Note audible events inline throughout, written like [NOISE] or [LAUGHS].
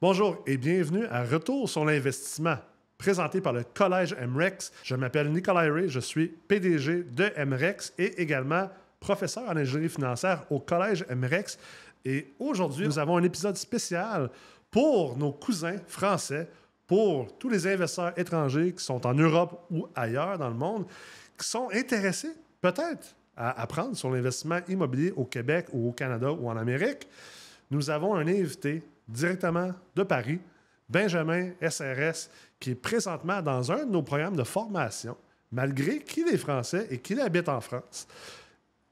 Bonjour et bienvenue à Retour sur l'investissement, présenté par le Collège MREX. Je m'appelle Nicolas Ray, je suis PDG de MREX et également professeur en ingénierie financière au Collège MREX. Et aujourd'hui, nous avons un épisode spécial pour nos cousins français, pour tous les investisseurs étrangers qui sont en Europe ou ailleurs dans le monde, qui sont intéressés peut-être à apprendre sur l'investissement immobilier au Québec ou au Canada ou en Amérique. Nous avons un invité directement de Paris, Benjamin SRS, qui est présentement dans un de nos programmes de formation, malgré qu'il est français et qu'il habite en France.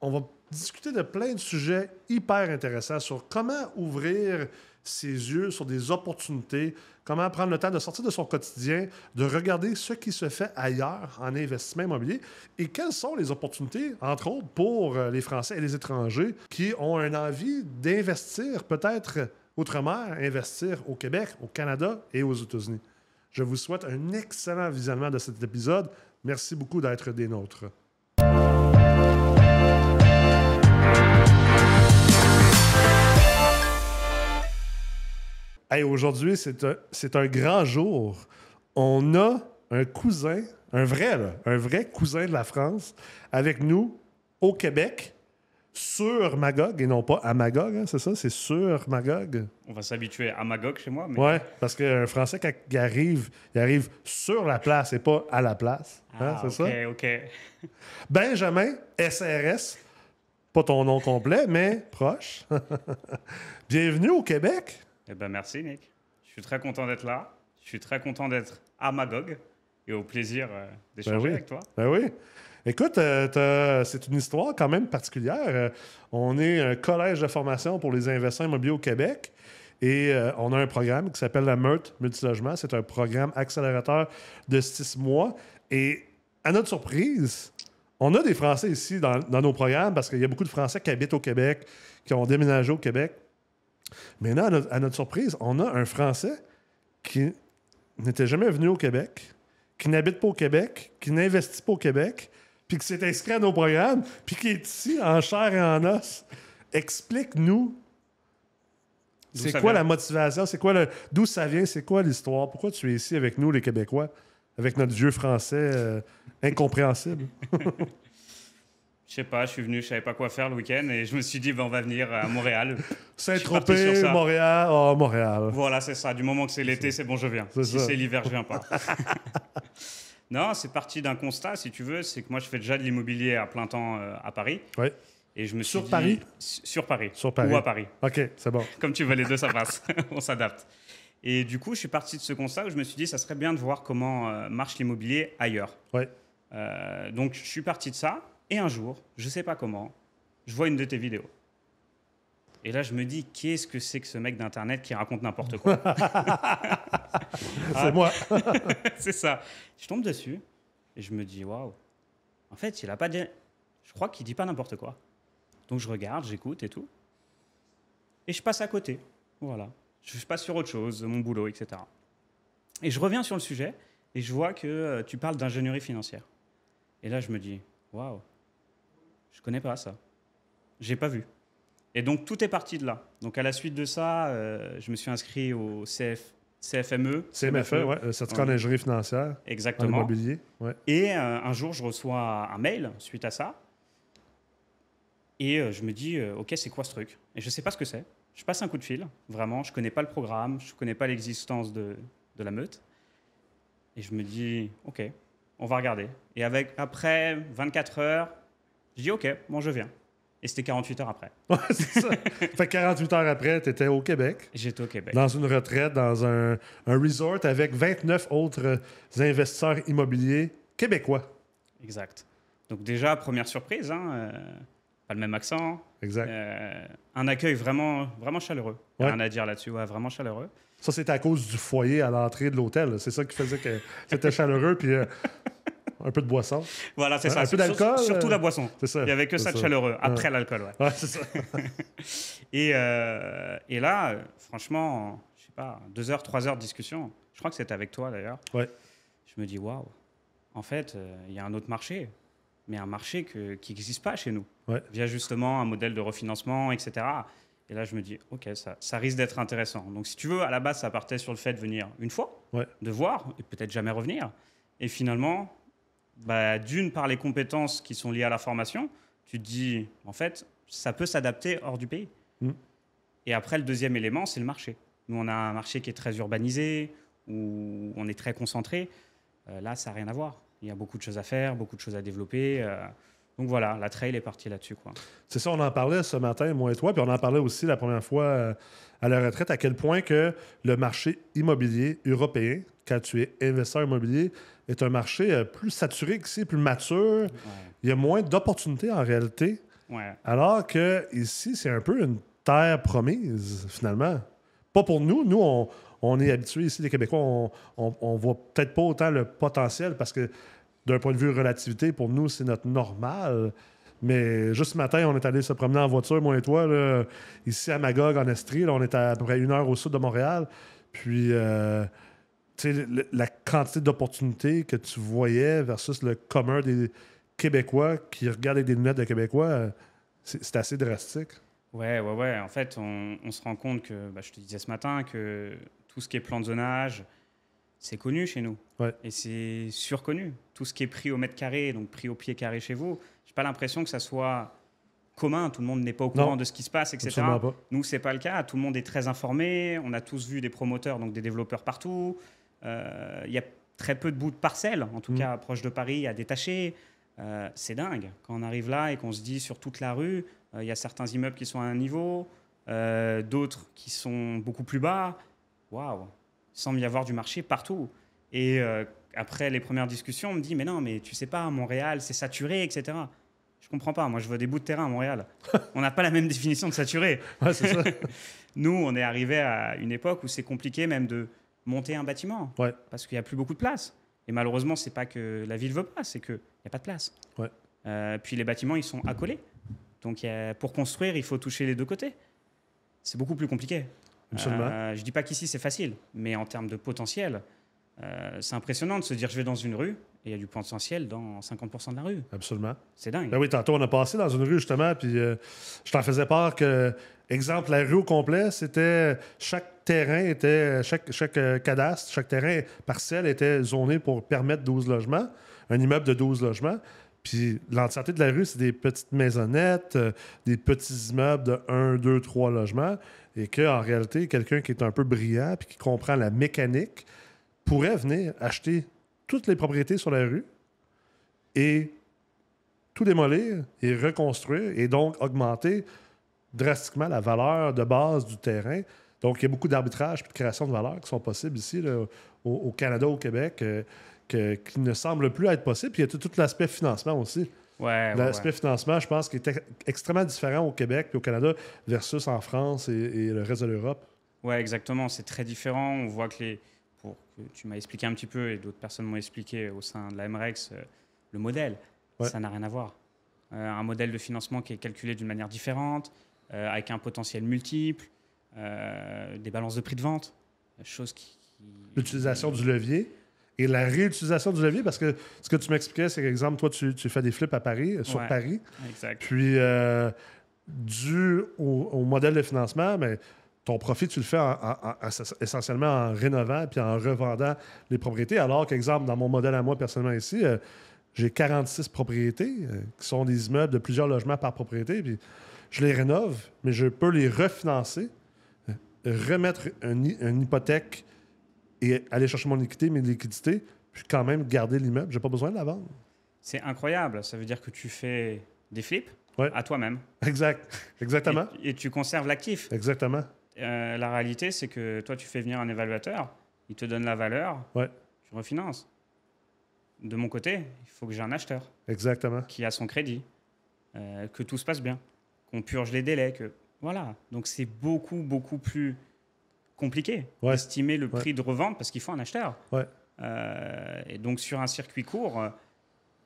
On va discuter de plein de sujets hyper intéressants sur comment ouvrir ses yeux sur des opportunités, comment prendre le temps de sortir de son quotidien, de regarder ce qui se fait ailleurs en investissement immobilier et quelles sont les opportunités, entre autres, pour euh, les Français et les étrangers qui ont une envie d'investir peut-être outre-mer, investir au Québec, au Canada et aux États-Unis. Je vous souhaite un excellent visionnement de cet épisode. Merci beaucoup d'être des nôtres. Hey, Aujourd'hui, c'est un, un grand jour. On a un cousin, un vrai, un vrai cousin de la France, avec nous au Québec, sur Magog, et non pas à Magog, hein, c'est ça? C'est sur Magog? On va s'habituer à Magog chez moi. Mais... Ouais, parce qu'un Français, quand il arrive, il arrive sur la place et pas à la place. Hein, Ah, c'est ok, ça? ok. [LAUGHS] Benjamin, SRS, pas ton nom complet, mais proche. [LAUGHS] Bienvenue au Québec. Eh ben merci Nick. Je suis très content d'être là. Je suis très content d'être à Magog et au plaisir euh, d'échanger Ben oui. avec toi. Ben oui. Écoute, euh, c'est une histoire quand même particulière. Euh, on est un collège de formation pour les investisseurs immobiliers au Québec et euh, on a un programme qui s'appelle la Meurthe Multilogement. C'est un programme accélérateur de six mois. Et à notre surprise, on a des Français ici dans, nos programmes parce qu'il y a beaucoup de Français qui habitent au Québec, qui ont déménagé au Québec. Mais là, à notre surprise, on a un Français qui n'était jamais venu au Québec, qui n'habite pas au Québec, qui n'investit pas au Québec, puis qui s'est inscrit à nos programmes, puis qui est ici en chair et en os. Explique-nous, c'est quoi la motivation, c'est quoi le, d'où ça vient, c'est quoi l'histoire, pourquoi tu es ici avec nous, les Québécois, avec notre vieux français euh, incompréhensible? [LAUGHS] Je sais pas, je suis venu, je savais pas quoi faire le week-end et je me suis dit ben, on va venir à Montréal. [LAUGHS] Saint-Tropez. Montréal, oh, Montréal. voilà, c'est ça. Du moment que c'est l'été, c'est bon, je viens. Si c'est l'hiver, je viens pas. [LAUGHS] non, c'est parti d'un constat, si tu veux, c'est que moi je fais déjà de l'immobilier à plein temps euh, à Paris. Ouais. Et je me suis Sur dit- Paris Su- Sur Paris. Sur Paris. Ou à Paris. OK, c'est bon. [LAUGHS] Comme tu veux, les deux, ça passe. [LAUGHS] On s'adapte. Et du coup, je suis parti de ce constat où je me suis dit, ça serait bien de voir comment euh, marche l'immobilier ailleurs. Ouais. Euh, donc, je suis parti de ça. Et un jour, je sais pas comment, je vois une de tes vidéos. Et là, je me dis, qu'est-ce que c'est que ce mec d'Internet qui raconte n'importe quoi? [LAUGHS] C'est moi. [LAUGHS] C'est ça. Je tombe dessus et je me dis, waouh. En fait, il a pas dit. Je crois qu'il dit pas n'importe quoi. Donc, je regarde, j'écoute et tout. Et je passe à côté. Voilà. Je passe sur autre chose, mon boulot, etc. Et je reviens sur le sujet et je vois que euh, tu parles d'ingénierie financière. Et là, je me dis, waouh. Je connais pas ça. J'ai pas vu. Et donc, tout est parti de là. Donc, à la suite de ça, euh, je me suis inscrit au CF, CFME. CMFE, ouais, le certificat en Ouais. ingénierie financière, en Exactement. immobilier. Ouais. Et euh, un jour, je reçois un mail suite à ça. Et euh, je me dis, euh, OK, c'est quoi ce truc? Et je ne sais pas ce que c'est. Je passe un coup de fil, vraiment. Je ne connais pas le programme, je ne connais pas l'existence de, de la meute. Et je me dis, OK, on va regarder. Et avec, après 24 heures, je dis, OK, bon, je viens. Et c'était 48 heures après. Ouais, c'est ça. [LAUGHS] fait que 48 heures après, tu étais au Québec, J'étais au Québec. dans une retraite, dans un, un resort avec 29 autres investisseurs immobiliers québécois. Exact. Donc déjà, première surprise, hein, euh, pas le même accent, Exact. Euh, un accueil vraiment, vraiment chaleureux. Ouais. Rien à dire là-dessus, ouais, vraiment chaleureux. Ça, c'était à cause du foyer à l'entrée de l'hôtel. C'est ça qui faisait que c'était chaleureux, puis euh, un peu de boisson. Voilà, c'est ça. un peu d'alcool, Surtout euh, la boisson. C'est ça. Il y avait que ça de chaleureux, après l'alcool, ouais. Ouais, c'est ça. [LAUGHS] Et, euh, et là, euh, franchement, je sais pas, deux heures, trois heures de discussion. Je crois que c'était avec toi d'ailleurs. Ouais. Je me dis, waouh, en fait, euh, il y a un autre marché, mais un marché que- qui n'existe pas chez nous. Ouais. Via justement un modèle de refinancement, etc. Et là, je me dis, ok, ça, ça risque d'être intéressant. Donc, si tu veux, à la base, ça partait sur le fait de venir une fois, Ouais. de voir, et peut-être jamais revenir. Et finalement, bah, d'une par les compétences qui sont liées à la formation, tu te dis, en fait, ça peut s'adapter hors du pays. Mm. Et après, le deuxième élément, c'est le marché. Nous, on a un marché qui est très urbanisé, où on est très concentré. Euh, là, ça n'a rien à voir. Il y a beaucoup de choses à faire, beaucoup de choses à développer. euh, donc voilà, la trail est partie là-dessus. C'est ça, on en parlait ce matin, moi et toi, puis on en parlait aussi la première fois euh, à la retraite, à quel point que le marché immobilier européen, quand tu es investisseur immobilier, est un marché euh, plus saturé qu'ici, plus mature. Ouais. Il y a moins d'opportunités en réalité, Ouais. alors que ici, c'est un peu une terre promise, finalement. Pas pour nous. Nous, on, on est habitués ici, les Québécois, on, on, on voit peut-être pas autant le potentiel parce que d'un point de vue relativité, pour nous, c'est notre normal. Mais juste ce matin, on est allé se promener en voiture, moi et toi, là, ici à Magog, en Estrie. Là, on est à, à peu près une heure au sud de Montréal. Puis, euh, le- la quantité d'opportunités que tu voyais versus le commun des Québécois qui regardent avec des lunettes de Québécois, euh, c'est assez drastique. Ouais, ouais, ouais. En fait, on, on se rend compte que, bah, je te disais ce matin, que tout ce qui est plan de zonage, c'est connu chez nous. Ouais. Et c'est surconnu. Tout ce qui est prix au mètre carré, donc prix au pied carré chez vous, j'ai pas l'impression que ça soit commun. Tout le monde n'est pas au courant Non, de ce qui se passe, etc. Nous, c'est pas le cas. Tout le monde est très informé. On a tous vu des promoteurs, donc des développeurs partout. Euh, Il y a très peu de bouts de parcelles, en tout Mm. cas proche de Paris, à détacher. Euh, c'est dingue. Quand on arrive là et qu'on se dit sur toute la rue, euh, il y a certains immeubles qui sont à un niveau, euh, d'autres qui sont beaucoup plus bas. Waouh Il semble y avoir du marché partout. Et après les premières discussions, on me dit Mais non, mais tu sais pas, Montréal, c'est saturé, etc. Je comprends pas. Moi, je vois des bouts de terrain à Montréal. [LAUGHS] on n'a pas la même définition de saturé. Ouais. [LAUGHS] Nous, on est arrivé à une époque où c'est compliqué même de monter un bâtiment Ouais. parce qu'il n'y a plus beaucoup de place. Et malheureusement, c'est pas que la ville veut pas, c'est qu'il n'y a pas de place. Ouais. Euh, puis les bâtiments, ils sont accolés. Donc a- pour construire, il faut toucher les deux côtés. C'est beaucoup plus compliqué. Euh, je dis pas qu'ici c'est facile, mais en termes de potentiel, euh, c'est impressionnant de se dire je vais dans une rue il y a du potentiel dans 50% de la rue. Absolument. C'est dingue. Ben oui, tantôt, on a passé dans une rue, justement, puis euh, je t'en faisais part que, exemple, la rue au complet, c'était. Chaque terrain était. Chaque, chaque euh, cadastre, chaque terrain parcelle était zoné pour permettre 12 logements, un immeuble de 12 logements. Puis l'entièreté de la rue, c'est des petites maisonnettes, euh, des petits immeubles de 1, 2, 3 logements. Et qu'en réalité, quelqu'un qui est un peu brillant puis qui comprend la mécanique pourrait venir acheter toutes les propriétés sur la rue et tout démolir et reconstruire et donc augmenter drastiquement la valeur de base du terrain. Donc, il y a beaucoup d'arbitrage et de création de valeur qui sont possibles ici, là, au, au Canada, au Québec, euh, que- qui ne semblent plus être possibles. Puis il y a tout, tout l'aspect financement aussi. Ouais, L'aspect ouais. financement, je pense, qui est ex- extrêmement différent au Québec et au Canada versus en France et, et le reste de l'Europe. Ouais, exactement. C'est très différent. On voit que les. Pour que tu m'as expliqué un petit peu et d'autres personnes m'ont expliqué au sein de la MREX, euh, le modèle, Ouais. ça n'a rien à voir. Euh, un modèle de financement qui est calculé d'une manière différente, euh, avec un potentiel multiple, des balances de prix de vente, chose qui. L'utilisation du levier et la réutilisation du levier, parce que ce que tu m'expliquais, c'est qu'exemple, toi, tu, tu fais des flips à Paris, sur Ouais. Paris. Exact. Puis, euh, dû au, au modèle de financement, mais ton profit, tu le fais en- en- en- essentiellement en rénovant puis en revendant les propriétés. Alors qu'exemple, dans mon modèle à moi, personnellement ici, euh, j'ai 46 propriétés euh, qui sont des immeubles de plusieurs logements par propriété. Puis je les rénove, mais je peux les refinancer, euh, remettre une hypothèque et aller chercher mon équité, mes liquidités, puis quand même garder l'immeuble. J'ai pas besoin de la vendre. C'est incroyable. Ça veut dire que tu fais des flips Ouais. à toi-même. Exact. Exactement. Et, et tu conserves l'actif. Exactement. Euh, la réalité, c'est que toi, tu fais venir un évaluateur, il te donne la valeur, Ouais. tu refinances. De mon côté, il faut que j'ai un acheteur Exactement. qui a son crédit, euh, que tout se passe bien, qu'on purge les délais, que voilà. Donc c'est beaucoup beaucoup plus compliqué Ouais. d'estimer le Ouais. prix de revente parce qu'il faut un acheteur. Ouais. Euh, et donc sur un circuit court,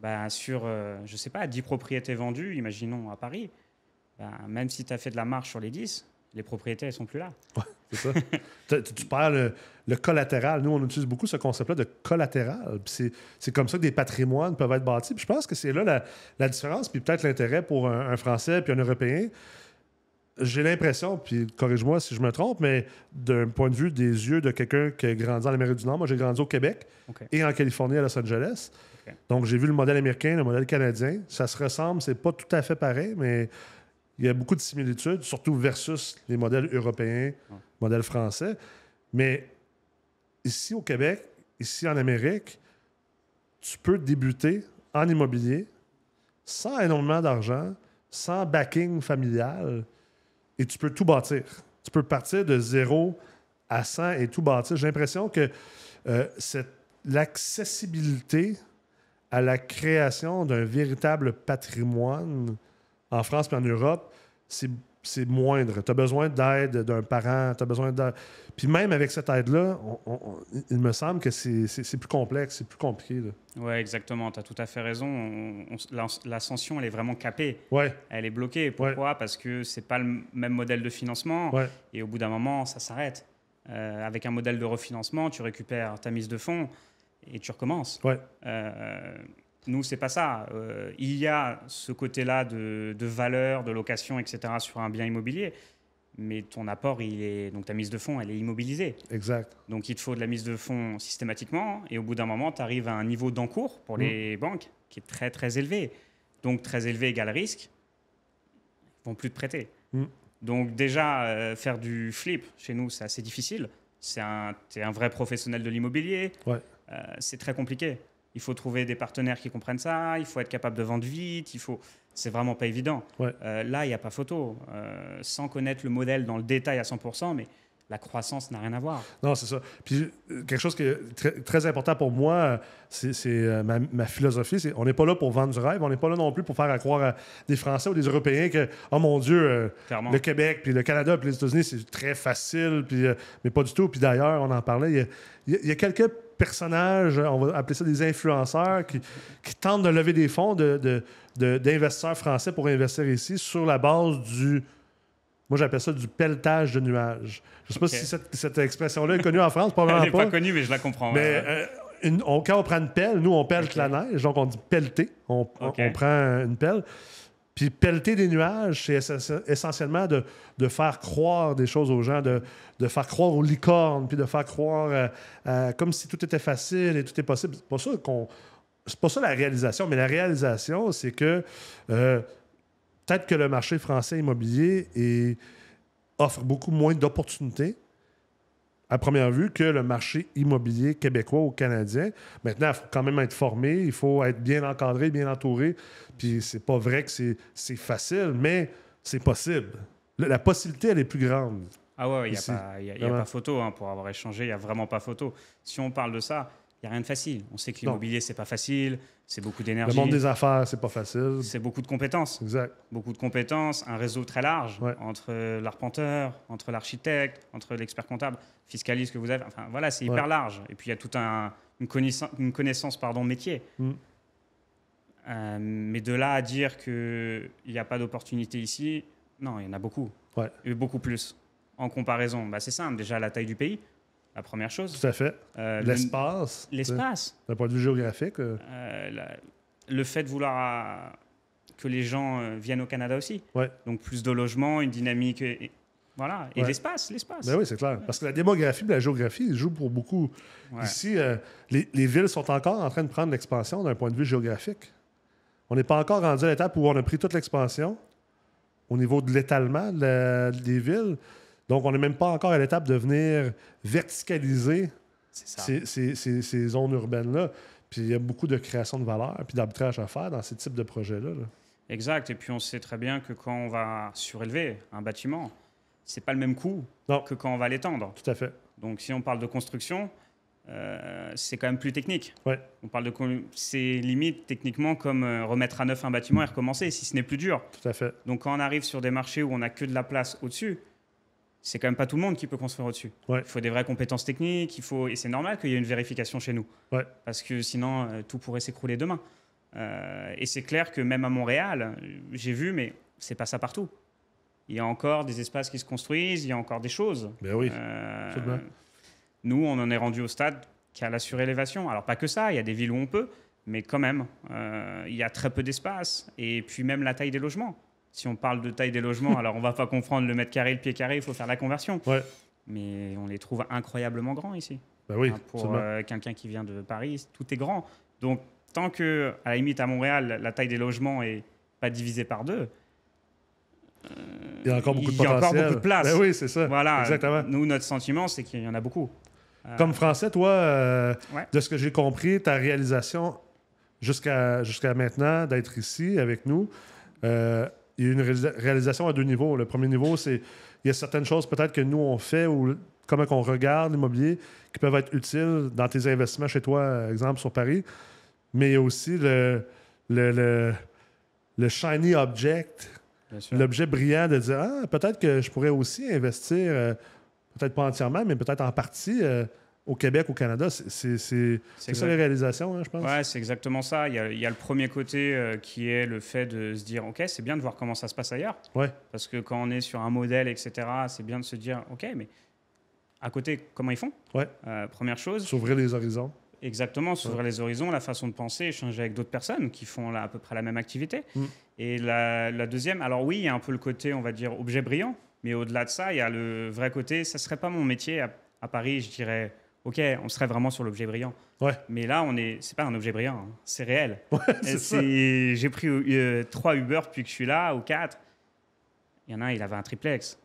bah, sur je sais pas 10 propriétés vendues, imaginons à Paris, bah, même si tu as fait de la marge sur les 10, les propriétés elles sont plus là. C'est ça. [LAUGHS] tu, tu- tu parles le, le collatéral. Nous, on utilise beaucoup ce concept-là de collatéral. C'est, c'est comme ça que des patrimoines peuvent être bâtis. Puis je pense que c'est là la, la différence, puis peut-être l'intérêt pour un, un Français puis un Européen. j'ai l'impression, puis corrige-moi si je me trompe, mais d'un point de vue des yeux de quelqu'un qui a grandi en Amérique du Nord, moi j'ai grandi au Québec et en Californie à Los Angeles. Donc j'ai vu le modèle américain, le modèle canadien. Ça se ressemble, c'est pas tout à fait pareil, mais il y a beaucoup de similitudes, surtout versus les modèles européens, modèles français. Mais ici au Québec, ici en Amérique, tu peux débuter en immobilier sans énormément d'argent, sans backing familial, et tu peux tout bâtir. Tu peux partir de zéro à 100 et tout bâtir. J'ai l'impression que euh, l'accessibilité à la création d'un véritable patrimoine en France et en Europe, c'est moindre. Tu as besoin d'aide d'un parent, tu as besoin d'aide. Puis même avec cette aide-là, il me semble que c'est plus complexe, c'est plus compliqué. Ouais, exactement. Tu as tout à fait raison. On- on- l'as- L'ascension, elle est vraiment capée. Ouais, Elle est bloquée. Pourquoi? Parce que c'est pas le même modèle de financement. ouais, Et au bout d'un moment, ça s'arrête. Euh, avec un modèle de refinancement, tu récupères ta mise de fonds et tu recommences. ouais. Euh, nous, c'est pas ça. Euh, il y a ce côté-là de, de valeur, de location, etc. sur un bien immobilier, mais ton apport, il est donc ta mise de fonds, elle est immobilisée. Exact. Donc il te faut de la mise de fonds systématiquement, et au bout d'un moment, tu arrives à un niveau d'encours pour Mm. les banques qui est très très élevé. Donc très élevé égale risque, ils vont plus te prêter. Mm. Donc déjà, euh, faire du flip chez nous, c'est assez difficile. C'est un, es un vrai professionnel de l'immobilier. Ouais. Euh, c'est très compliqué. Il faut trouver des partenaires qui comprennent ça. Il faut être capable de vendre vite. Il faut. C'est vraiment pas évident. Ouais. Euh, là, il n'y a pas photo. Euh, sans connaître le modèle dans le détail à 100%, mais la croissance n'a rien à voir. Non, c'est ça. Puis euh, quelque chose qui est très, très important pour moi, c'est euh, ma, ma philosophie. c'est on n'est pas là pour vendre du rêve. On n'est pas là non plus pour faire à croire à des Français ou des Européens que, oh mon Dieu, euh, le Québec, puis le Canada, puis les États-Unis, c'est très facile. Puis, euh, mais pas du tout. Puis d'ailleurs, on en parlait, il y a- y, y quelques personnages, on va appeler ça des influenceurs, qui, qui tentent de lever des fonds de- de- de- d'investisseurs français pour investir ici sur la base du. Moi, j'appelle ça du pelletage de nuages. Je ne sais pas si cette, cette expression-là est connue en France, [LAUGHS] Elle n'est pas. connue, mais je la comprends. Mais ouais. euh, une- on- quand on prend une pelle, nous, on pelle la neige, donc on dit pelleter. On, on- Ok. on prend une pelle. Puis pelleter des nuages, c'est essen- essentiellement de, de faire croire des choses aux gens, de, de faire croire aux licornes, puis de faire croire euh, euh, comme si tout était facile et tout est possible. C'est pas ça qu'on. C'est pas ça la réalisation, mais la réalisation, c'est que euh, peut-être que le marché français immobilier est- offre beaucoup moins d'opportunités à première vue que le marché immobilier québécois ou canadien. Maintenant, il faut quand même être formé, il faut être bien encadré, bien entouré. Puis c'est pas vrai que c'est facile, mais c'est possible. Le- La possibilité, elle est plus grande. Ah ouais, il n'y a, pas photo hein, pour avoir échangé, il n'y a vraiment pas photo. Si on parle de ça, il n'y a rien de facile. On sait que l'immobilier, c'est pas facile, c'est beaucoup Le d'énergie, monde des affaires, c'est pas facile. c'est beaucoup de compétences. Exact. Beaucoup de compétences, un réseau très large Ouais. entre l'arpenteur, entre l'architecte, entre l'expert comptable, fiscaliste que vous avez. Enfin voilà, c'est hyper Ouais. large. Et puis il y a toute un, une connaissance, une connaissance pardon, métier. Mm. Euh, mais de là à dire qu'il n'y a pas d'opportunité ici, non, il y en a beaucoup. Ouais. Et beaucoup plus. En comparaison, bah, c'est simple. Déjà, la taille du pays, la première chose. Tout à fait. Euh, le- L'espace. L'espace. D'un point de vue géographique. euh, Euh, la- le fait de vouloir que les gens viennent au Canada aussi. Ouais. Donc plus de logements, une dynamique. Et, et- voilà. Et Ouais. l'espace, l'espace. Ben oui, c'est clair. Parce que la démographie et la géographie ils jouent pour beaucoup. Ici, les, les villes sont encore en train de prendre l'expansion d'un point de vue géographique. On n'est pas encore rendu à l'étape où on a pris toute l'expansion au niveau de l'étalement de des villes. Donc, on n'est même pas encore à l'étape de venir verticaliser ces, ces- ces- ces zones urbaines-là. Puis il y a beaucoup de création de valeur puis d'arbitrage à faire dans ces types de projets-là. là. Exact. Et puis on sait très bien que quand on va surélever un bâtiment, c'est pas le même coût Non. que quand on va l'étendre. Tout à fait. Donc si on parle de construction, euh, c'est quand même plus technique. Ouais. On parle de c'est limite techniquement comme euh, remettre à neuf un bâtiment et recommencer, si ce n'est plus dur. Tout à fait. Donc quand on arrive sur des marchés où on n'a que de la place au-dessus, c'est quand même pas tout le monde qui peut construire au-dessus. Ouais. Il faut des vraies compétences techniques, il faut et c'est normal qu'il y ait une vérification chez nous, Ouais. parce que sinon euh, tout pourrait s'écrouler demain. Euh, et c'est clair que même à Montréal, j'ai vu, mais c'est pas ça partout. Il y a encore des espaces qui se construisent, il y a encore des choses. Ben oui. Euh, nous, on en est rendu au stade qui a la surélévation. Alors pas que ça, il y a des villes où on peut, mais quand même, euh, il y a très peu d'espace. Et puis même la taille des logements. Si on parle de taille des logements, alors on va pas comprendre le mètre carré, le pied carré, il faut faire la conversion. Ouais. Mais on les trouve incroyablement grands ici. Ben oui, Hein, pour euh, quelqu'un qui vient de Paris, tout est grand. Donc, tant que, à la limite, à Montréal, la taille des logements est pas divisée par deux, il y a encore beaucoup de il y a encore beaucoup de place. Ben oui, c'est ça. voilà. Exactement. Nous, notre sentiment, c'est qu'il y en a beaucoup. Euh, Comme français, toi, euh, Ouais. de ce que j'ai compris, ta réalisation jusqu'à jusqu'à maintenant d'être ici avec nous, il y a une réalisa- réalisation à deux niveaux. Le premier niveau, c'est il y a certaines choses peut-être que nous on fait ou comment qu'on regarde l'immobilier qui peuvent être utiles dans tes investissements chez toi, euh, exemple sur Paris. Mais il y a aussi le, le, le, le shiny object, l'objet brillant de dire ah, peut-être que je pourrais aussi investir, euh, peut-être pas entièrement, mais peut-être en partie euh, au Québec, au Canada. C'est- ça les réalisations, hein, je pense. Ouais, c'est exactement ça. Il y, a, il y a le premier côté euh, qui est le fait de se dire, OK, c'est bien de voir comment ça se passe ailleurs. Ouais. Parce que quand on est sur un modèle, etc., c'est bien de se dire, OK, mais à côté, comment ils font? Ouais. Euh, Première chose, S'ouvrir les horizons. exactement, s'ouvrir les horizons, la façon de penser, échanger avec d'autres personnes qui font là, à peu près la même activité. Mm. Et la, la deuxième, alors oui, il y a un peu le côté, on va dire, objet brillant, mais au-delà de ça, il y a le vrai côté, ça serait pas mon métier à, à Paris, je dirais, OK, on serait vraiment sur l'objet brillant. Ouais. Mais là, on est, c'est pas un objet brillant, hein, c'est réel. [LAUGHS] J'ai pris euh, trois Uber depuis que je suis là, ou quatre. Il y en a un, il avait un triplex.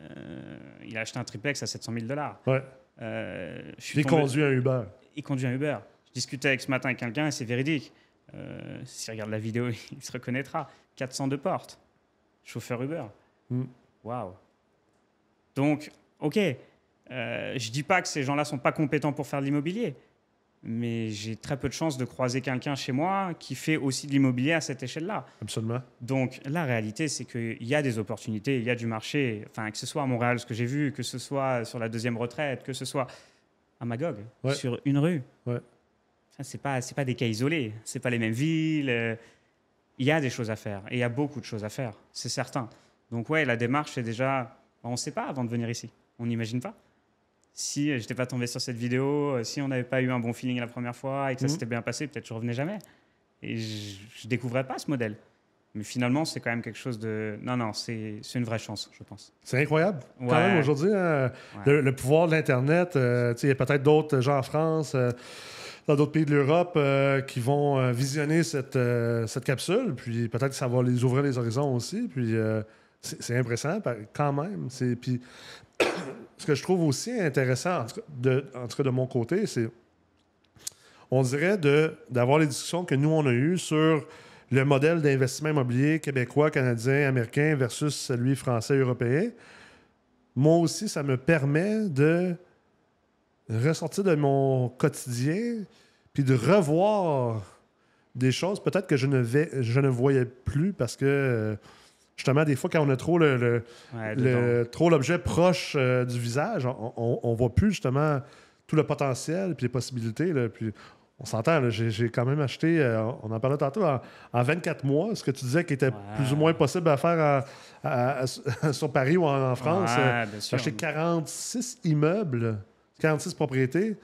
Euh, il a acheté un triplex à 700 000 dollars. Ouais. Euh, Il tombé- conduit un Uber. il conduit un Uber. Je discutais avec ce matin avec quelqu'un et c'est véridique. Euh, S'il regarde la vidéo, [LAUGHS] il se reconnaîtra. 402 portes. Chauffeur Uber. Mm. Waouh. Donc, ok. Euh, je dis pas que ces gens-là sont pas compétents pour faire de l'immobilier, mais j'ai très peu de chances de croiser quelqu'un chez moi qui fait aussi de l'immobilier à cette échelle-là. Absolument. Donc la réalité, c'est qu'il y a des opportunités, il y a du marché, enfin, que ce soit à Montréal, ce que j'ai vu, que ce soit sur la deuxième retraite, que ce soit à Magog, Ouais. sur une rue. Ouais. C'est pas, c'est pas des cas isolés, c'est pas les mêmes villes. euh, Il y a des choses à faire, et il y a beaucoup de choses à faire, c'est certain. Donc ouais, la démarche, c'est déjà, on ne sait pas avant de venir ici, on n'imagine pas. Si je n'étais pas tombé sur cette vidéo, euh, si on n'avait pas eu un bon feeling la première fois et que ça Mhm. s'était bien passé, peut-être je revenais jamais. Et je ne découvrais pas ce modèle. Mais finalement, c'est quand même quelque chose de. Non, non, c'est une vraie chance, je pense. C'est incroyable. Quand même, aujourd'hui, hein, Ouais. le, le pouvoir de l'Internet, euh, il y a peut-être d'autres gens en France, euh, dans d'autres pays de l'Europe, euh, qui vont euh, visionner cette, euh, cette capsule. Puis peut-être que ça va les ouvrir les horizons aussi. Puis euh, c'est impressionnant quand même. Puis ce que je trouve aussi intéressant, en tout cas de, mon côté, c'est on dirait d'avoir les discussions que nous, on a eues sur le modèle d'investissement immobilier québécois, canadien, américain versus celui français, européen. Moi aussi, ça me permet de ressortir de mon quotidien puis de revoir des choses peut-être que je ne, vais, je ne voyais plus parce que euh, justement, des fois, quand on a trop le, le- Ouais, le- dedans. trop l'objet proche euh, du visage, on, on, on voit plus justement tout le potentiel puis les possibilités. là. puis on s'entend, j'ai quand même acheté, euh, on en parlait tantôt, en, en 24 mois, ce que tu disais qui était Ouais. plus ou moins possible à faire à- à- à- sur Paris ou en, en France. Ouais, j'ai acheté 46 immeubles, 46 propriétés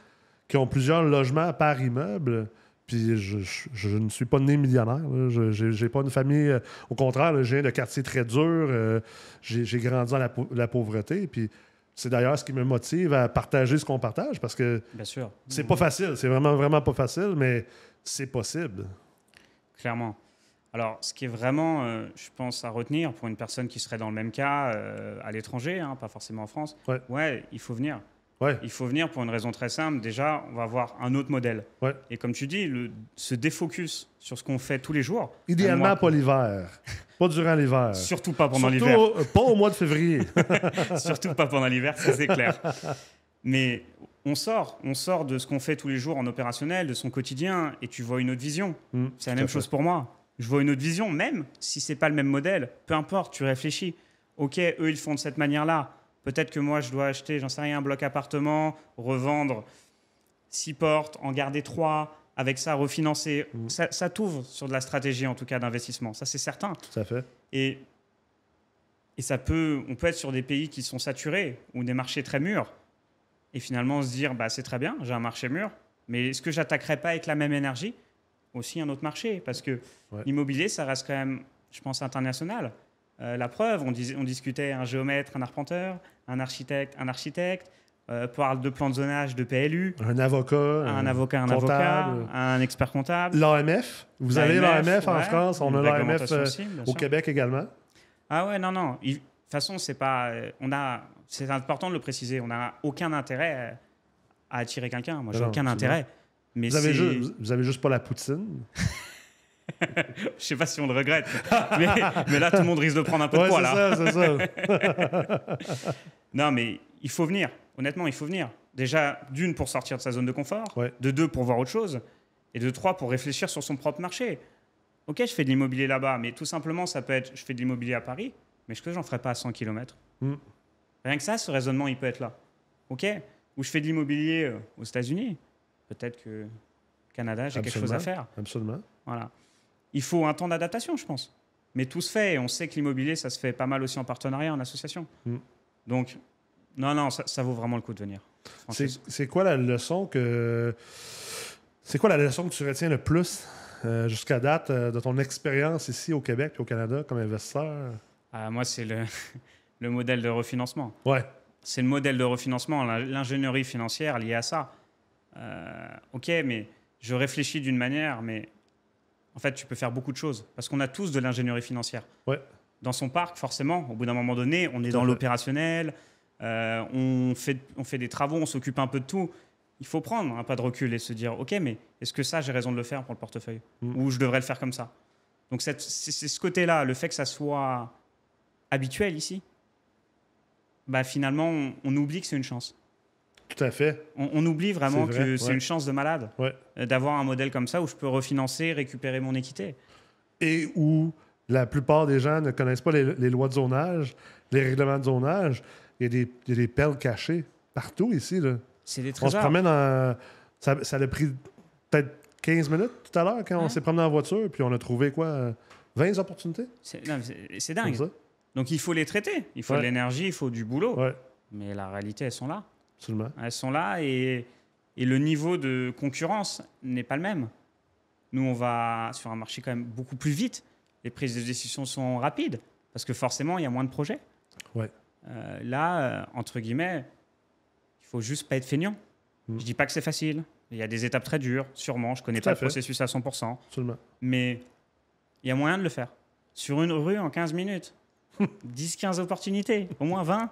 qui ont plusieurs logements par immeuble. Puis je, je- je ne suis pas né millionnaire. là. Je n'ai pas une famille. euh, au contraire, là, je viens de quartiers très durs. euh, j'ai grandi dans la, pau- la pauvreté. Puis c'est d'ailleurs ce qui me motive à partager ce qu'on partage parce que Bien sûr. c'est pas facile. C'est vraiment, vraiment pas facile, mais c'est possible. Clairement. Alors, ce qui est vraiment, euh, je pense, à retenir pour une personne qui serait dans le même cas à l'étranger, hein, pas forcément en France, Ouais. il faut venir. Ouais. Il faut venir pour une raison très simple. Déjà, on va avoir un autre modèle. Ouais. Et comme tu dis, le, se défocus sur ce qu'on fait tous les jours. Idéalement, pas l'hiver. pas durant l'hiver. Surtout pas pendant l'hiver. pas au mois de février. [LAUGHS] Surtout pas pendant l'hiver, ça c'est clair. Mais on sort, on sort de ce qu'on fait tous les jours en opérationnel, de son quotidien, et tu vois une autre vision. Mm, C'est la même chose pour moi. Je vois une autre vision, même si c'est pas le même modèle. Peu importe, tu réfléchis. Ok, eux ils font de cette manière-là. Peut-être que moi je dois acheter, j'en sais rien, un bloc appartement, revendre six portes, en garder trois, avec ça refinancer. Mm. Ça, ça t'ouvre sur de la stratégie en tout cas d'investissement. Ça c'est certain. Tout à fait. Et, et ça peut, on peut être sur des pays qui sont saturés ou des marchés très mûrs. Et finalement se dire, bah, c'est très bien, j'ai un marché mûr, mais est-ce que j'attaquerai pas avec la même énergie? Aussi un autre marché Parce que Ouais. l'immobilier, ça reste quand même je pense, international. Euh, la preuve, on, dis- on discutait un géomètre, un arpenteur, un architecte, un architecte, euh, parle de plan de zonage, de PLU, Un avocat. un avocat, un avocat, un expert comptable. L'AMF. Vous avez l'AMF en ouais, France, on a l'AMF euh, au. Québec également. Ah ouais, non, non. De toute façon, c'est pas. On a. C'est important de le préciser. On n'a aucun intérêt à attirer quelqu'un. Moi, j'ai aucun intérêt. Mais Vous avez, vous avez juste pas la poutine. [LAUGHS] [LAUGHS] Je sais pas si on le regrette. mais, mais là, tout le monde risque de prendre un peu de Ouais, poids, c'est là. ça, c'est [LAUGHS] ça. Non, mais il faut venir. Honnêtement, il faut venir. Déjà, d'une, pour sortir de sa zone de confort. Ouais. De deux, pour voir autre chose. Et de trois, pour réfléchir sur son propre marché. Ok, je fais de l'immobilier là-bas, mais tout simplement, ça peut être je fais de l'immobilier à Paris, mais est-ce que j'en ferai pas à 100 km Mm. Rien que ça, ce raisonnement, il peut être là. Ok Ou je fais de l'immobilier euh, aux États-Unis. Peut-être que Canada, j'ai quelque chose à faire. Absolument. Voilà. Il faut un temps d'adaptation, je pense. Mais tout se fait et on sait que l'immobilier, ça se fait pas mal aussi en partenariat, en association. Mm. Donc, non, non, ça, ça vaut vraiment le coup de venir. C'est quoi la leçon que. C'est quoi la leçon que tu retiens le plus euh, jusqu'à date euh, de ton expérience ici au Québec et au Canada comme investisseur? Ah, moi, c'est le, [LAUGHS] le modèle de refinancement. Ouais. C'est le modèle de refinancement, l'ingénierie financière liée à ça. Euh, ok, mais je réfléchis d'une manière, mais en fait, tu peux faire beaucoup de choses parce qu'on a tous de l'ingénierie financière. Ouais. Dans son parc, forcément, au bout d'un moment donné, on est dans l'opérationnel, euh, on, fait, on fait des travaux, on s'occupe un peu de tout. Il faut prendre un pas de recul et se dire, ok, mais est-ce que ça, j'ai raison de le faire pour le portefeuille Mm. Ou je devrais le faire comme ça? Donc, c'est c'est ce côté-là, le fait que ça soit habituel ici, bah, finalement, on, on oublie que c'est une chance. Tout à fait. On, on oublie vraiment vrai, que c'est ouais. une chance de malade Ouais. euh, d'avoir un modèle comme ça où je peux refinancer, récupérer mon équité. Et où la plupart des gens ne connaissent pas les, les lois de zonage, les règlements de zonage. Il y a des, il y a des perles cachées partout ici. C'est des On se trésors. promène en. Ça, ça a pris peut-être 15 minutes tout à l'heure quand on s'est promené en voiture, puis on a trouvé quoi euh, 20 opportunités? C'est dingue. Donc il faut les traiter. Il faut de l'énergie, il faut du boulot. Mais la réalité, elles sont là. Absolument. Elles sont là et, et le niveau de concurrence n'est pas le même. Nous, on va sur un marché quand même beaucoup plus vite. Les prises de décision sont rapides parce que forcément, il y a moins de projets. Ouais. Euh, là, euh, entre guillemets, il faut juste pas être feignant. Mm. Je dis pas que c'est facile. Il y a des étapes très dures, sûrement. Je connais Tout pas le fait. processus à 100%. absolument. Mais il y a moyen de le faire. Sur une rue en 15 minutes. [LAUGHS] 10-15 opportunités, au moins 20.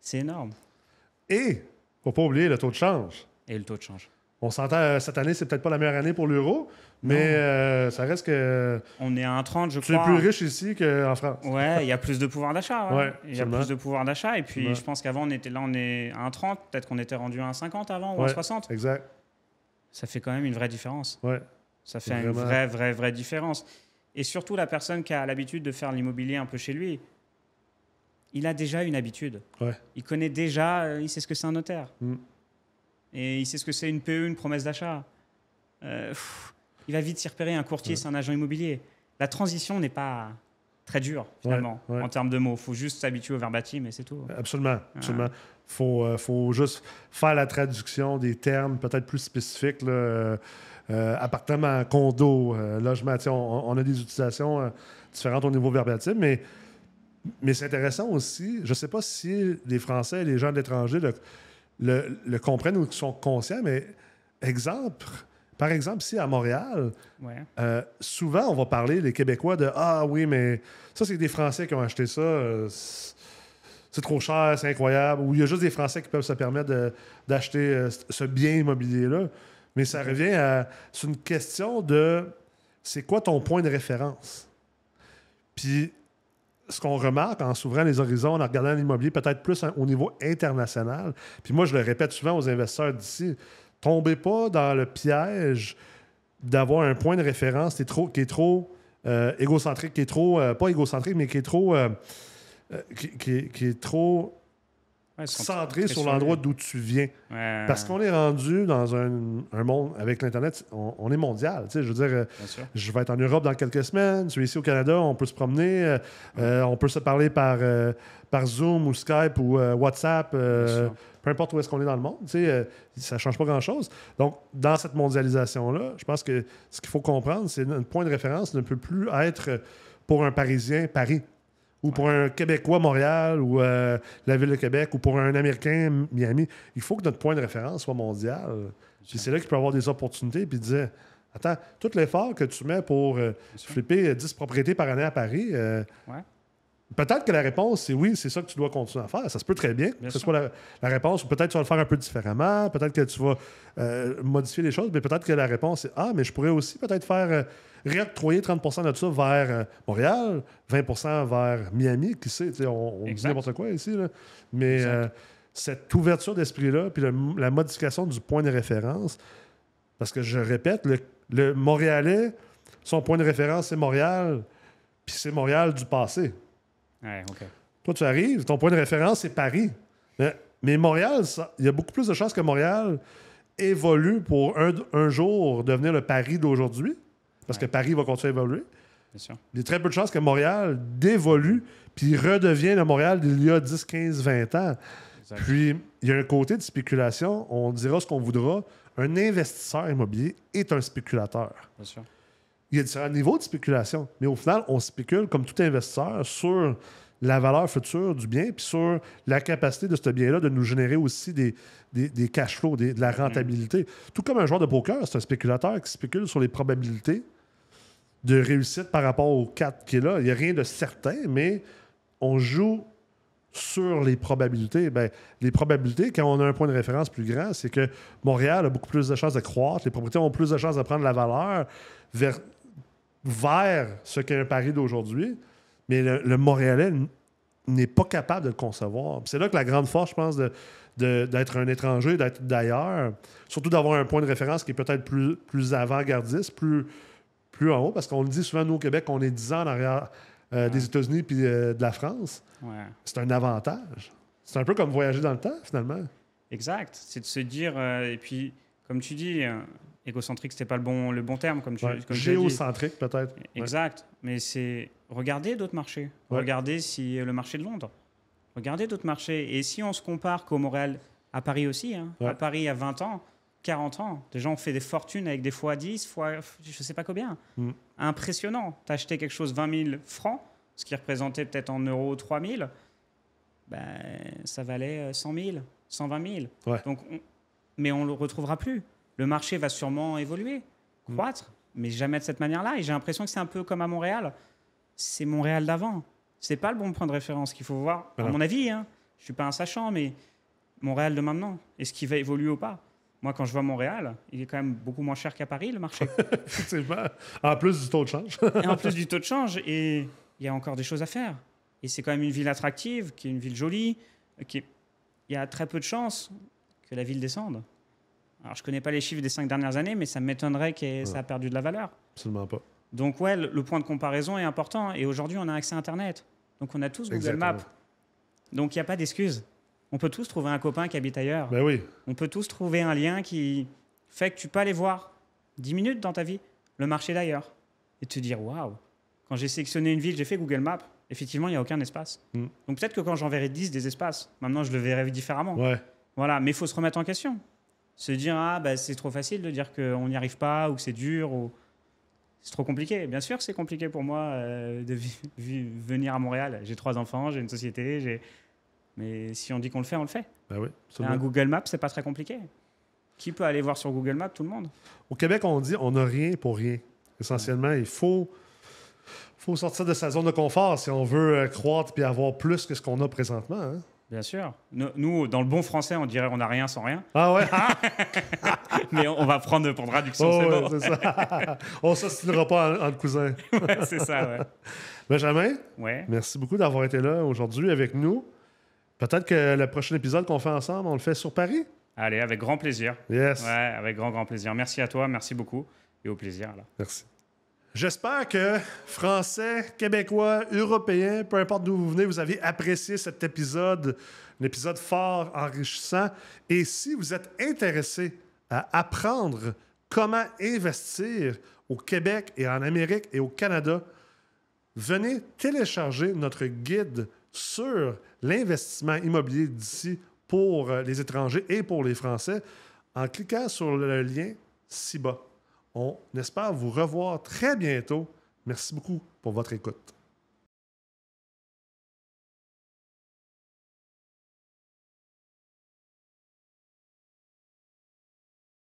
C'est énorme. Et, faut pas oublier le taux de change. Et le taux de change. On s'entend, euh, cette année, c'est peut-être pas la meilleure année pour l'euro, mais euh, ça reste que On est à 1,30, je tu es crois. plus riche ici qu'en France. Ouais, il y a plus de pouvoir d'achat. ouais. Ouais, il y a plus de pouvoir d'achat. Et puis, je pense qu'avant, on était là, on est à 1,30. Peut-être qu'on était rendu à 1,50 avant ou à Ouais. 1,60. Exact. Ça fait quand même une vraie différence. Ouais. Ça fait une vraie, vraie, vraie différence. Et surtout, la personne qui a l'habitude de faire l'immobilier un peu chez lui, il a déjà une habitude. Ouais. Il connaît déjà, euh, il sait ce que c'est un notaire. Mm. Et il sait ce que c'est une PE, une promesse d'achat. Euh, pff, il va vite s'y repérer. Un courtier, c'est un agent immobilier. La transition n'est pas très dure, finalement, Ouais, en termes de mots. Il faut juste s'habituer au verbatim et c'est tout. Absolument. absolument. faut, euh, faut juste faire la traduction des termes peut-être plus spécifiques. Là, appartement, condo, logement. On, on a des utilisations différentes au niveau verbatim, mais, mais c'est intéressant aussi. Je ne sais pas si les Français et les gens de l'étranger le, le- le comprennent ou sont conscients, mais exemple, par exemple, ici à Montréal, Ouais. euh, souvent, on va parler, les Québécois, de Ah oui, mais ça, c'est des Français qui ont acheté ça. euh, c'est- trop cher, c'est incroyable. Ou il y a juste des Français qui peuvent se permettre d'acheter euh, ce bien immobilier-là. Mais ça revient à. C'est une question de c'est quoi ton point de référence? Puis, ce qu'on remarque en s'ouvrant les horizons, en regardant l'immobilier, peut-être plus au niveau international, puis moi, je le répète souvent aux investisseurs d'ici, tombez pas dans le piège d'avoir un point de référence qui est trop, euh, égocentrique, qui est trop, euh, pas égocentrique, mais qui est trop, euh, qui est trop Ouais, centré sur l'endroit d'où tu viens. Ouais, Parce qu'on est rendu dans un, un monde, avec l'Internet, on, on est mondial. Je veux dire, euh, je vais être en Europe dans quelques semaines, tu es ici au Canada, on peut se promener, euh, euh, on peut se parler par, euh, par Zoom ou Skype ou euh, WhatsApp, peu importe où est-ce qu'on est dans le monde, ça ne change pas grand-chose. Donc, dans cette mondialisation-là, je pense que ce qu'il faut comprendre, c'est que notre point de référence ne peut plus être pour un Parisien, Paris. Ou pour un Québécois, Montréal, ou euh, la ville de Québec, ou pour un Américain, Miami. Il faut que notre point de référence soit mondial. Puis c'est là qu'il peut avoir des opportunités. Puis dire, attends, tout l'effort que tu mets pour euh, flipper 10 propriétés par année à Paris, euh, Ouais. Peut-être que la réponse, c'est oui, c'est ça que tu dois continuer à faire. Ça se peut très bien Bien que ce soit la, la réponse, ou peut-être tu vas le faire un peu différemment, peut-être que tu vas euh, modifier les choses, mais peut-être que la réponse, c'est Ah, mais je pourrais aussi peut-être faire euh, réoctroyer 30% de ça vers euh, Montréal, 20% vers Miami, qui sait, on, on dit n'importe quoi ici, là. mais euh, cette ouverture d'esprit-là, puis le- la modification du point de référence, parce que je répète, le, le Montréalais, son point de référence, c'est Montréal, puis c'est Montréal du passé. Ouais. Toi, tu arrives, ton point de référence, c'est Paris. Mais, mais Montréal, il y a beaucoup plus de chances que Montréal évolue pour un, un jour devenir le Paris d'aujourd'hui, parce que. Paris va continuer à évoluer. Bien sûr. Il y a très peu de chances que Montréal dévolue puis redevient le Montréal d'il y a 10, 15, 20 ans. Exact. Puis, il y a un côté de spéculation, on dira ce qu'on voudra. Un investisseur immobilier est un spéculateur. Bien sûr. Il y a différents niveaux de spéculation. Mais au final, on spécule, comme tout investisseur, sur la valeur future du bien, puis sur la capacité de ce bien-là de nous générer aussi des, des, des cash flows, de la rentabilité. Tout comme un joueur de poker, c'est un spéculateur qui spécule sur les probabilités de réussite par rapport au 4 qui est là. Il n'y a rien de certain, mais on joue sur les probabilités. Ben, les probabilités, quand on a un point de référence plus grand, c'est que Montréal a beaucoup plus de chances de croître, les propriétés ont plus de chances de prendre la valeur vers, vers ce qu'est un Paris d'aujourd'hui, mais le, le Montréalais n'est pas capable de le concevoir. C'est là que la grande force, je pense, de- de- d'être un étranger, d'être d'ailleurs, surtout d'avoir un point de référence qui est peut-être plus, plus avant-gardiste, plus, plus en haut, parce qu'on le dit souvent, nous, au Québec, on est 10 ans en arrière euh, des États-Unis puis euh, de la France. Ouais. C'est un avantage. C'est un peu comme voyager dans le temps, finalement. Exact. C'est de se dire, euh, et puis, comme tu dis, égocentrique, c'était pas le bon, le bon terme, comme tu, Ouais. comme as. Géocentrique, peut-être. Ouais. Exact. Mais c'est regarder d'autres marchés. Ouais. Regardez si le marché de Londres. Regardez d'autres marchés. Et si on se compare qu'au Montréal, à Paris aussi, hein, Ouais. à Paris, il y a 20 ans, 40 ans, des gens ont fait des fortunes avec des fois 10, fois je sais pas combien. Mm. Impressionnant. Tu acheté quelque chose 20 000 francs, ce qui représentait peut-être en euros 3 000, ben, ça valait euh, 100 000, 120 000. Ouais. Donc, on- mais on ne le retrouvera plus. Le marché va sûrement évoluer, Mm. croître, mais jamais de cette manière-là. Et j'ai l'impression que c'est un peu comme à Montréal. C'est Montréal d'avant. C'est pas le bon point de référence qu'il faut voir. À mon avis, hein, je suis pas un sachant, mais Montréal de maintenant, est-ce qu'il va évoluer ou pas? Moi, quand je vois Montréal, il est quand même beaucoup moins cher qu'à Paris, le marché. [LAUGHS] En plus du taux de change. et en plus du taux de change, et il y a encore des choses à faire. Et c'est quand même une ville attractive, qui est une ville jolie, qui est- il y a très peu de chances que la ville descende. Alors, je connais pas les chiffres des cinq dernières années, mais ça m'étonnerait que ça a perdu de la valeur. Absolument pas. Donc, ouais, le, le point de comparaison est important. Et aujourd'hui, on a accès à Internet. Donc, on a tous Google Exactement. Maps. Donc, il n'y a pas d'excuse. On peut tous trouver un copain qui habite ailleurs. Ben oui. On peut tous trouver un lien qui fait que tu peux aller voir 10 minutes dans ta vie le marché d'ailleurs et te dire waouh, quand j'ai sélectionné une ville, j'ai fait Google Maps, effectivement, il n'y a aucun espace. Mm. Donc peut-être que quand j'en verrai 10 des espaces, maintenant je le verrai différemment. Ouais. Voilà, mais il faut se remettre en question. Se dire ah bah, c'est trop facile de dire qu'on n'y arrive pas ou que c'est dur ou c'est trop compliqué. Bien sûr c'est compliqué pour moi euh, de venir à Montréal. J'ai trois enfants, j'ai une société, j'ai mais si on dit qu'on le fait, on le fait. Ben oui. Un. Google Maps, c'est pas très compliqué. Qui peut aller voir sur Google Maps Tout le monde? Au Québec, on dit on n'a rien pour rien. Essentiellement, il faut, faut sortir de sa zone de confort si on veut euh, croître puis avoir plus que ce qu'on a présentement. hein. Bien sûr. Nous, nous, dans le bon français, on dirait on n'a rien sans rien. Ah ouais? [LAUGHS] Mais on va prendre pour traduction, Oh, c'est ouais, bon. ça. [LAUGHS] on s'ostinera pas en-. Ouais, c'est ça, ouais. [LAUGHS] Benjamin, Ouais. merci beaucoup d'avoir été là aujourd'hui avec nous. Peut-être que le prochain épisode qu'on fait ensemble, on le fait sur Paris? Allez, avec grand plaisir. Yes. Ouais, avec grand, grand plaisir. Merci à toi, merci beaucoup. Et au plaisir, là. Merci. J'espère que Français, Québécois, Européens, peu importe d'où vous venez, vous avez apprécié cet épisode, un épisode fort, enrichissant. Et si vous êtes intéressé à apprendre comment investir au Québec et en Amérique et au Canada, venez télécharger notre guide sur l'investissement immobilier d'ici pour les étrangers et pour les Français en cliquant sur le lien ci-bas. On espère vous revoir très bientôt. Merci beaucoup pour votre écoute.